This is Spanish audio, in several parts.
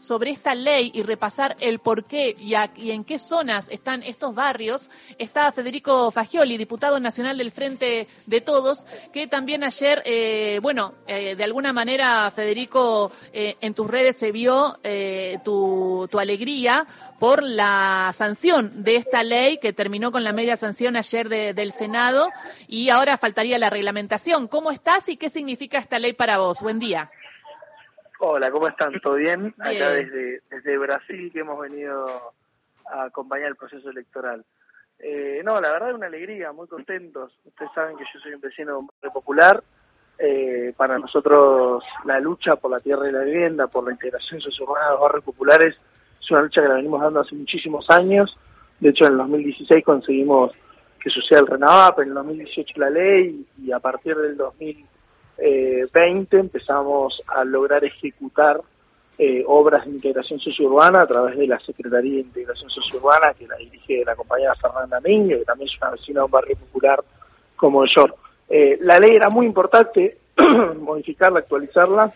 sobre esta ley y repasar el por qué y, en qué zonas están estos barrios, está Federico Fagioli, diputado nacional del Frente de Todos, que también ayer, eh, bueno, eh, de alguna manera, Federico, eh, en tus redes se vio eh, tu, tu alegría por la sanción de esta ley que terminó con la media sanción ayer de, del Senado y ahora faltaría la reglamentación. ¿Cómo estás y qué significa esta ley para vos? Buen día. Hola, ¿cómo están? ¿Todo bien? Acá desde, desde Brasil que hemos venido a acompañar el proceso electoral. Eh, no, la verdad es una alegría, muy contentos. Ustedes saben que yo soy un vecino popular. Eh, para nosotros la lucha por la tierra y la vivienda, por la integración sociourbana de los barrios populares, es una lucha que la venimos dando hace muchísimos años. De hecho, en el 2016 conseguimos que suceda el RENAVAP, en el 2018 la ley y a partir del 2000 eh, 20 empezamos a lograr ejecutar eh, obras de integración sociourbana a través de la Secretaría de Integración Sociourbana, que la dirige la compañera Fernanda Miño, que también es una vecina de un barrio popular como yo. Eh, la ley era muy importante modificarla, actualizarla,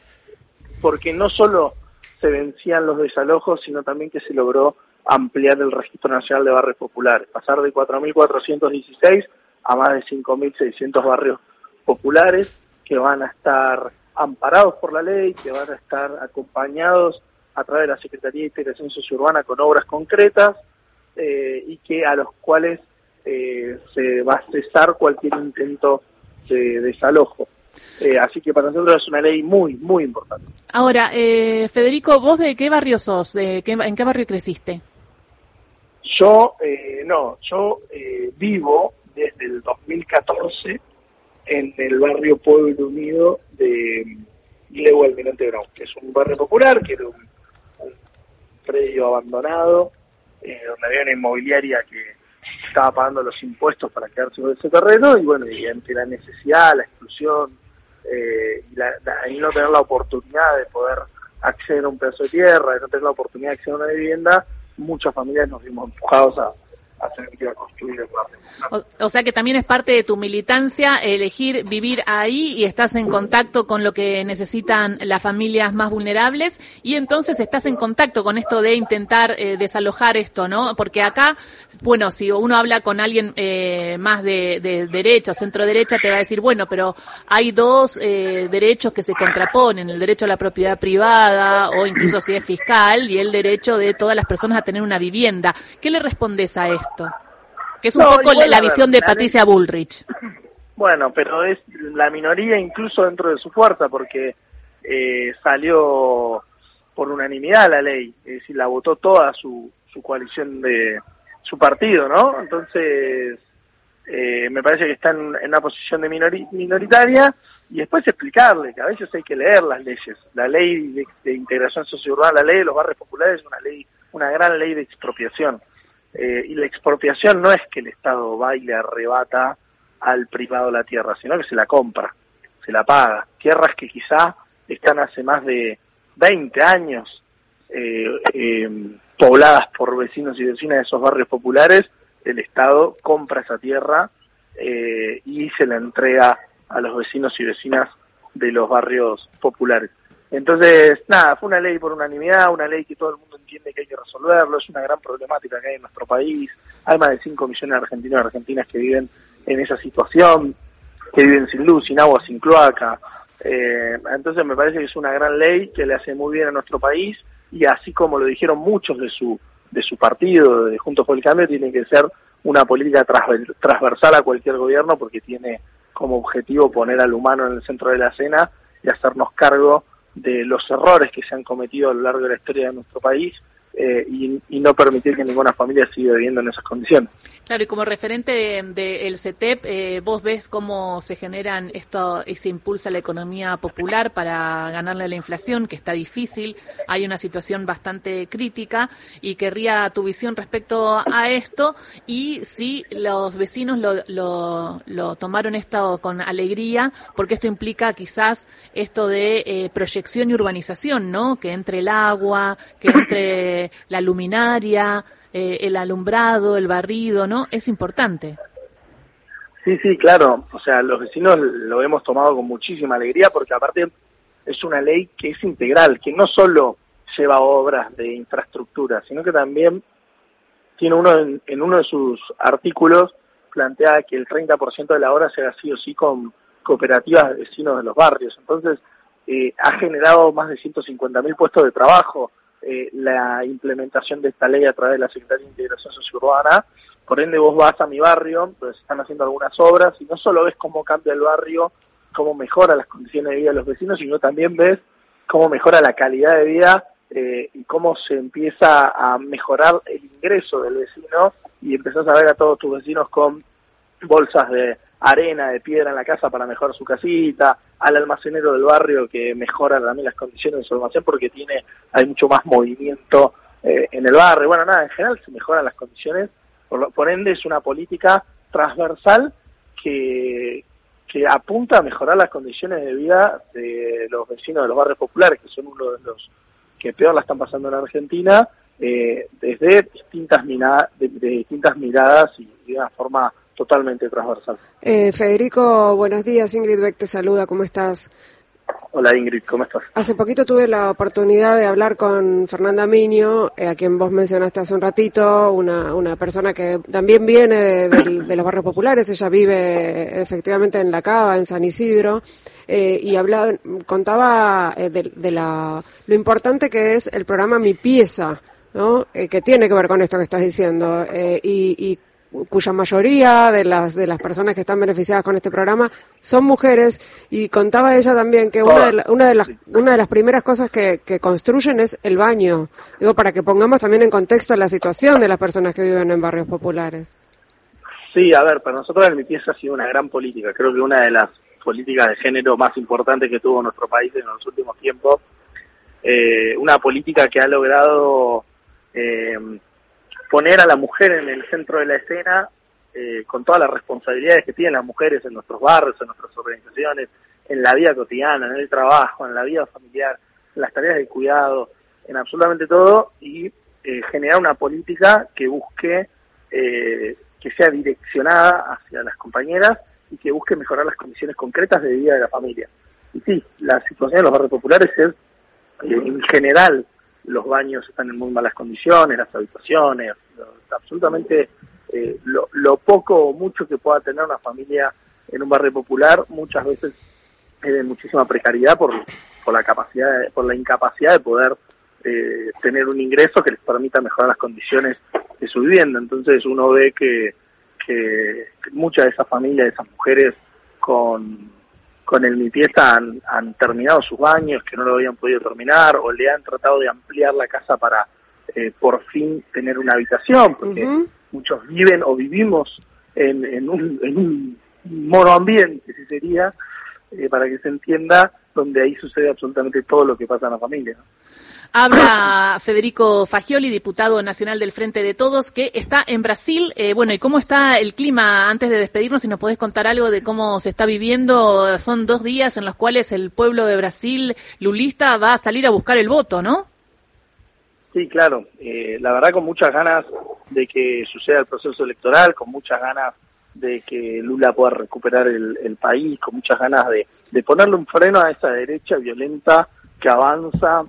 porque no solo se vencían los desalojos, sino también que se logró ampliar el Registro Nacional de Barrios Populares, pasar de 4.416 a más de 5.600 barrios populares que van a estar amparados por la ley, que van a estar acompañados a través de la Secretaría de Integración Sociourbana con obras concretas eh, y que a los cuales eh, se va a cesar cualquier intento de desalojo. Eh, así que para nosotros es una ley muy, muy importante. Ahora, eh, Federico, ¿vos de qué barrio sos? De qué, ¿En qué barrio creciste? Yo, eh, no, yo eh, vivo desde el 2014 en el barrio Pueblo Unido de Lego Almirante Brown, que es un barrio popular, que era un, predio abandonado, eh, donde había una inmobiliaria que estaba pagando los impuestos para quedarse con ese terreno, y bueno, y ante la necesidad, la exclusión, eh, y, la, no tener la oportunidad de poder acceder a un pedazo de tierra, de no tener la oportunidad de acceder a una vivienda, muchas familias nos vimos empujados a, o, sea que también es parte de tu militancia elegir vivir ahí y estás en contacto con lo que necesitan las familias más vulnerables y entonces estás en contacto con esto de intentar eh, desalojar esto, ¿no? Porque acá, bueno, si uno habla con alguien eh, más de, de derecha, centro derecha, te va a decir, bueno, pero hay dos eh, derechos que se contraponen, el derecho a la propiedad privada o incluso si es fiscal y el derecho de todas las personas a tener una vivienda. ¿Qué le respondes a esto? Que es un no, poco la, la visión de Patricia Bullrich. Bueno, pero es la minoría incluso dentro de su fuerza, porque eh, salió por unanimidad la ley, es decir, la votó toda su, su coalición de su partido, ¿no? Entonces, eh, me parece que están en una posición de minori minoritaria y después explicarle que a veces hay que leer las leyes. La ley de, de integración sociourbana, la ley de los barrios populares es una ley, una gran ley de expropiación. Eh, y la expropiación no es que el Estado va y le arrebata al privado la tierra, sino que se la compra, se la paga. Tierras que quizá están hace más de 20 años eh, eh, pobladas por vecinos y vecinas de esos barrios populares, el Estado compra esa tierra y se la entrega a los vecinos y vecinas de los barrios populares. Entonces, nada, fue una ley por unanimidad, una ley que todo el mundo entiende que hay que resolverlo, es una gran problemática que hay en nuestro país, hay más de 5 millones de argentinos y argentinas que viven en esa situación, que viven sin luz, sin agua, sin cloaca. Eh, entonces me parece que es una gran ley que le hace muy bien a nuestro país y así como lo dijeron muchos de su de su partido, de Juntos por el Cambio, tiene que ser una política transversal a cualquier gobierno porque tiene como objetivo poner al humano en el centro de la escena y hacernos cargo de los errores que se han cometido a lo largo de la historia de nuestro país eh, y, no permitir que ninguna familia siga viviendo en esas condiciones. Claro, y como referente del de, CETEP, eh, vos ves cómo se generan esto y se impulsa la economía popular para ganarle la inflación, que está difícil, hay una situación bastante crítica y querría tu visión respecto a esto y si los vecinos lo, lo, lo tomaron esto con alegría, porque esto implica quizás esto de eh, proyección y urbanización, ¿no? Que entre el agua, que entre la luminaria, eh, el alumbrado, el barrido, ¿no? Es importante. Sí, sí, claro. O sea, los vecinos lo hemos tomado con muchísima alegría porque aparte es una ley que es integral, que no solo lleva obras de infraestructura, sino que también tiene uno en, uno de sus artículos plantea que el 30% de la obra se ha sido sí con cooperativas de vecinos de los barrios. Entonces, eh, ha generado más de 150.000 puestos de trabajo eh, la implementación de esta ley a través de la Secretaría de Integración Sociourbana. Por ende, vos vas a mi barrio, pues están haciendo algunas obras y no solo ves cómo cambia el barrio, cómo mejora las condiciones de vida de los vecinos, sino también ves cómo mejora la calidad de vida eh, y cómo se empieza a mejorar el ingreso del vecino y empezás a ver a todos tus vecinos con bolsas de arena, de piedra en la casa para mejorar su casita, al almacenero del barrio que mejora también las condiciones de su almacén porque tiene, hay mucho más movimiento eh, en el barrio. Bueno, nada, en general se mejoran las condiciones, por, por ende es una política transversal que, que apunta a mejorar las condiciones de vida de los vecinos de los barrios populares, que son uno de los que peor la están pasando en Argentina, eh, desde distintas, miradas, de, distintas miradas y de una forma totalmente transversal. Eh, Federico, buenos días. Ingrid Beck te saluda. ¿Cómo estás? Hola Ingrid, ¿cómo estás? Hace poquito tuve la oportunidad de hablar con Fernanda Miño, eh, a quien vos mencionaste hace un ratito, una, una persona que también viene de, los barrios populares, ella vive efectivamente en La Cava, en San Isidro, eh, y hablaba, contaba eh, de, la, lo importante que es el programa Mi Pieza, ¿no? que tiene que ver con esto que estás diciendo, y, y cuya mayoría de las de las personas que están beneficiadas con este programa son mujeres y contaba ella también que una de, una de las una de las primeras cosas que, que construyen es el baño. Digo para que pongamos también en contexto la situación de las personas que viven en barrios populares. Sí a ver para nosotros el mi pieza ha sido una gran política. Creo que una de las políticas de género más importantes que tuvo nuestro país en los últimos tiempos eh, una política que ha logrado eh, poner a la mujer en el centro de la escena eh, con todas las responsabilidades que tienen las mujeres en nuestros barrios, en nuestras organizaciones, en la vida cotidiana, en el trabajo, en la vida familiar, en las tareas de cuidado, en absolutamente todo y eh, generar una política que busque eh, que sea direccionada hacia las compañeras y que busque mejorar las condiciones concretas de vida de la familia. Y sí, la situación de los barrios populares es en general los baños están en muy malas condiciones, las habitaciones, absolutamente eh, lo, poco o mucho que pueda tener una familia en un barrio popular muchas veces es de muchísima precariedad por, por la capacidad por la incapacidad de poder eh, tener un ingreso que les permita mejorar las condiciones de su vivienda. Entonces uno ve que, muchas de esas familias de esas mujeres con con el mi pieza han, han terminado sus baños que no lo habían podido terminar o le han tratado de ampliar la casa para eh, por fin tener una habitación, porque muchos viven o vivimos en, en, un, en un monoambiente, si sería, eh, para que se entienda, donde ahí sucede absolutamente todo lo que pasa en la familia. Habla Federico Fagioli, diputado nacional del Frente de Todos, que está en Brasil. Eh, bueno, ¿y cómo está el clima? Antes de despedirnos, si nos podés contar algo de cómo se está viviendo. Son dos días en los cuales el pueblo de Brasil, lulista, va a salir a buscar el voto, ¿no? Sí, claro. Eh, la verdad con muchas ganas de que suceda el proceso electoral, con muchas ganas de que Lula pueda recuperar el, país, con muchas ganas de, de, ponerle un freno a esa derecha violenta que avanza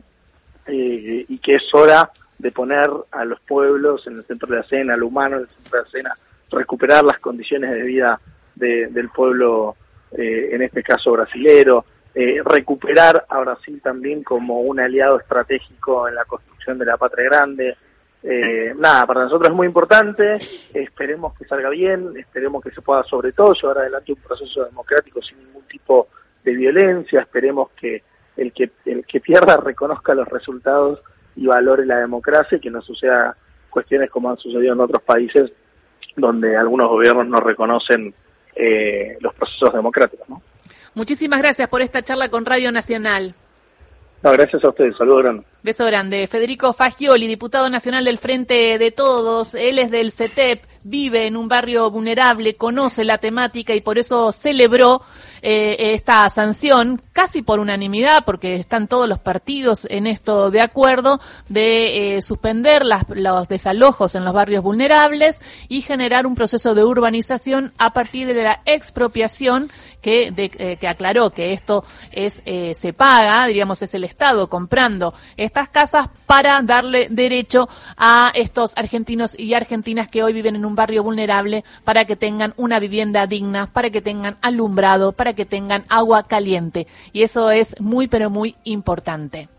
eh, y que es hora de poner a los pueblos en el centro de la escena, al humano en el centro de la escena, recuperar las condiciones de vida del pueblo, eh, en este caso brasilero, eh, recuperar a Brasil también como un aliado estratégico en la construcción de la patria grande. Eh, nada, para nosotros es muy importante, esperemos que salga bien, esperemos que se pueda sobre todo llevar adelante un proceso democrático sin ningún tipo de violencia, esperemos que el que el que pierda reconozca los resultados y valore la democracia y que no suceda cuestiones como han sucedido en otros países donde algunos gobiernos no reconocen eh, los procesos democráticos. ¿no? Muchísimas gracias por esta charla con Radio Nacional. Gracias a ustedes. Saludos grande. Beso grande. Federico Fagioli, diputado nacional del Frente de Todos. Él es del CETEP. Vive en un barrio vulnerable, conoce la temática y por eso celebró eh, esta sanción casi por unanimidad, porque están todos los partidos en esto de acuerdo, de eh, suspender las, los desalojos en los barrios vulnerables y generar un proceso de urbanización a partir de la expropiación que, eh, que aclaró que esto es se paga, diríamos, es el Estado comprando estas casas para darle derecho a estos argentinos y argentinas que hoy viven en barrio vulnerable para que tengan una vivienda digna, para que tengan alumbrado, para que tengan agua caliente. Y eso es muy, pero muy importante.